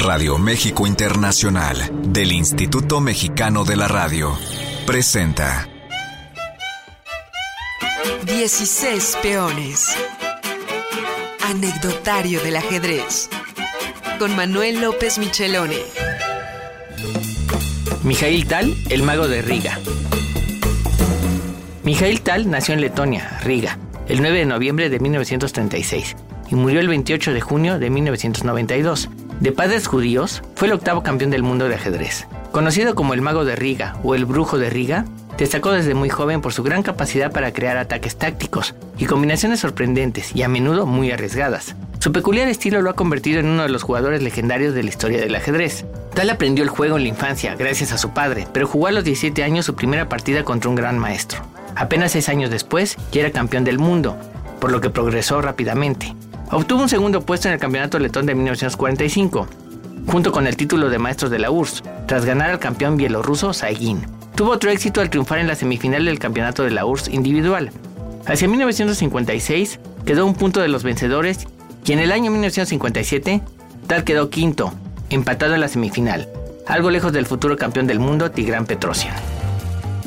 Radio México Internacional del Instituto Mexicano de la Radio presenta 16 peones. Anecdotario del ajedrez. Con Manuel López Michelone. Mijail Tal, el mago de Riga. Mijail Tal nació en Letonia, Riga, el 9 de noviembre de 1936 y murió el 28 de junio de 1992. De padres judíos, fue el octavo campeón del mundo de ajedrez. Conocido como el mago de Riga o el brujo de Riga, destacó desde muy joven por su gran capacidad para crear ataques tácticos y combinaciones sorprendentes y a menudo muy arriesgadas. Su peculiar estilo lo ha convertido en uno de los jugadores legendarios de la historia del ajedrez. Tal aprendió el juego en la infancia gracias a su padre, pero jugó a los 17 años su primera partida contra un gran maestro. Apenas 6 años después ya era campeón del mundo, por lo que progresó rápidamente. Obtuvo un segundo puesto en el Campeonato Letón de 1945, junto con el título de maestro de la URSS, tras ganar al campeón bielorruso Saigin. Tuvo otro éxito al triunfar en la semifinal del Campeonato de la URSS individual. Hacia 1956 quedó un punto de los vencedores y en el año 1957 Tal quedó quinto, empatado en la semifinal, algo lejos del futuro campeón del mundo Tigran Petrosian.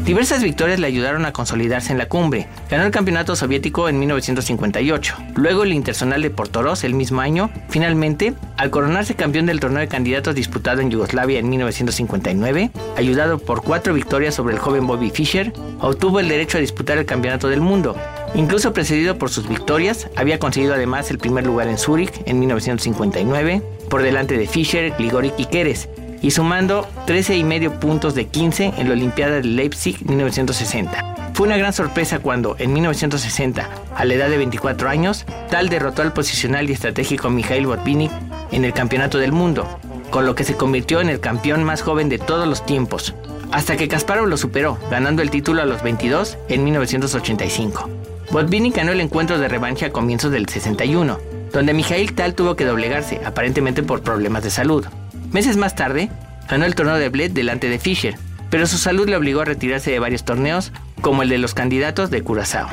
Diversas victorias le ayudaron a consolidarse en la cumbre. Ganó el campeonato soviético en 1958, luego el Internacional de Portoros el mismo año. Finalmente, al coronarse campeón del torneo de candidatos disputado en Yugoslavia en 1959, ayudado por cuatro victorias sobre el joven Bobby Fischer, obtuvo el derecho a disputar el campeonato del mundo. Incluso precedido por sus victorias, había conseguido además el primer lugar en Zúrich en 1959, por delante de Fischer, Gligoric y Keres, y sumando 13 y medio puntos de 15 en la Olimpiada de Leipzig 1960. Fue una gran sorpresa cuando, en 1960, a la edad de 24 años, Tal derrotó al posicional y estratégico Mikhail Botvinnik en el Campeonato del Mundo, con lo que se convirtió en el campeón más joven de todos los tiempos, hasta que Kasparov lo superó, ganando el título a los 22 en 1985. Botvinnik ganó el encuentro de revancha a comienzos del 61, donde Mikhail Tal tuvo que doblegarse, aparentemente por problemas de salud. Meses más tarde, ganó el torneo de Bled delante de Fischer, pero su salud le obligó a retirarse de varios torneos, como el de los candidatos de Curazao.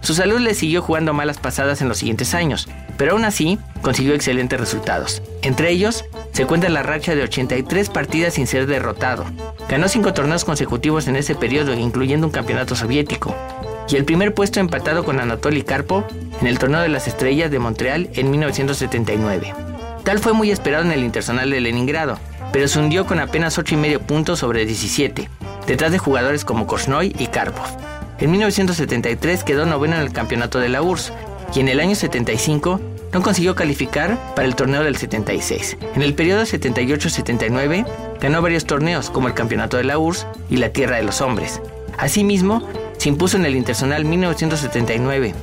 Su salud le siguió jugando malas pasadas en los siguientes años, pero aún así consiguió excelentes resultados. Entre ellos, se cuenta la racha de 83 partidas sin ser derrotado. Ganó 5 torneos consecutivos en ese periodo, incluyendo un campeonato soviético, y el primer puesto empatado con Anatoly Karpov en el Torneo de las Estrellas de Montreal en 1979. Tal fue muy esperado en el Internacional de Leningrado, pero se hundió con apenas 8,5 puntos sobre 17, detrás de jugadores como Korsnoy y Karpov. En 1973 quedó noveno en el campeonato de la URSS y en el año 75 no consiguió calificar para el torneo del 76. En el periodo 78-79 ganó varios torneos como el campeonato de la URSS y la Tierra de los Hombres. Asimismo, se impuso en el Internacional 1979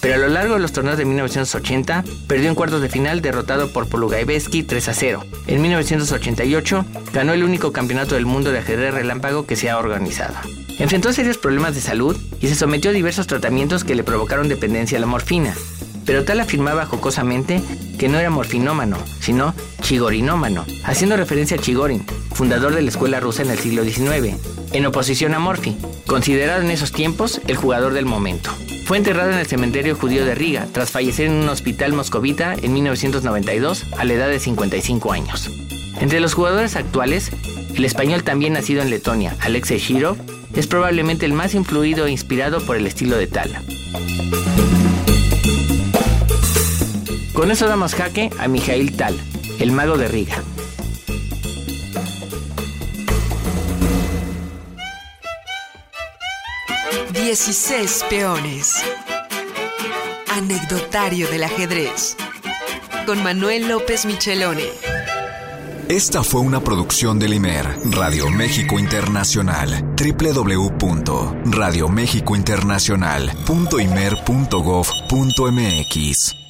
pero a lo largo de los torneos de 1980 perdió en cuartos de final derrotado por Polugaevsky 3 a 0. En 1988 ganó el único campeonato del mundo de ajedrez relámpago que se ha organizado. Enfrentó serios problemas de salud y se sometió a diversos tratamientos que le provocaron dependencia a la morfina. Pero tal afirmaba jocosamente que no era morfinómano, sino chigorinómano, haciendo referencia a Chigorin, fundador de la escuela rusa en el siglo XIX, en oposición a Morphy, considerado en esos tiempos el jugador del momento. Fue enterrado en el cementerio judío de Riga, tras fallecer en un hospital moscovita en 1992 a la edad de 55 años. Entre los jugadores actuales, el español también nacido en Letonia, Alexei Shirov, es probablemente el más influido e inspirado por el estilo de Tal. Con eso damos jaque a Mijail Tal, el mago de Riga. Dieciséis peones. Anecdotario del ajedrez. Con Manuel López Michelone. Esta fue una producción del IMER, Radio México Internacional, www.radiomexicointernacional.imer.gov.mx.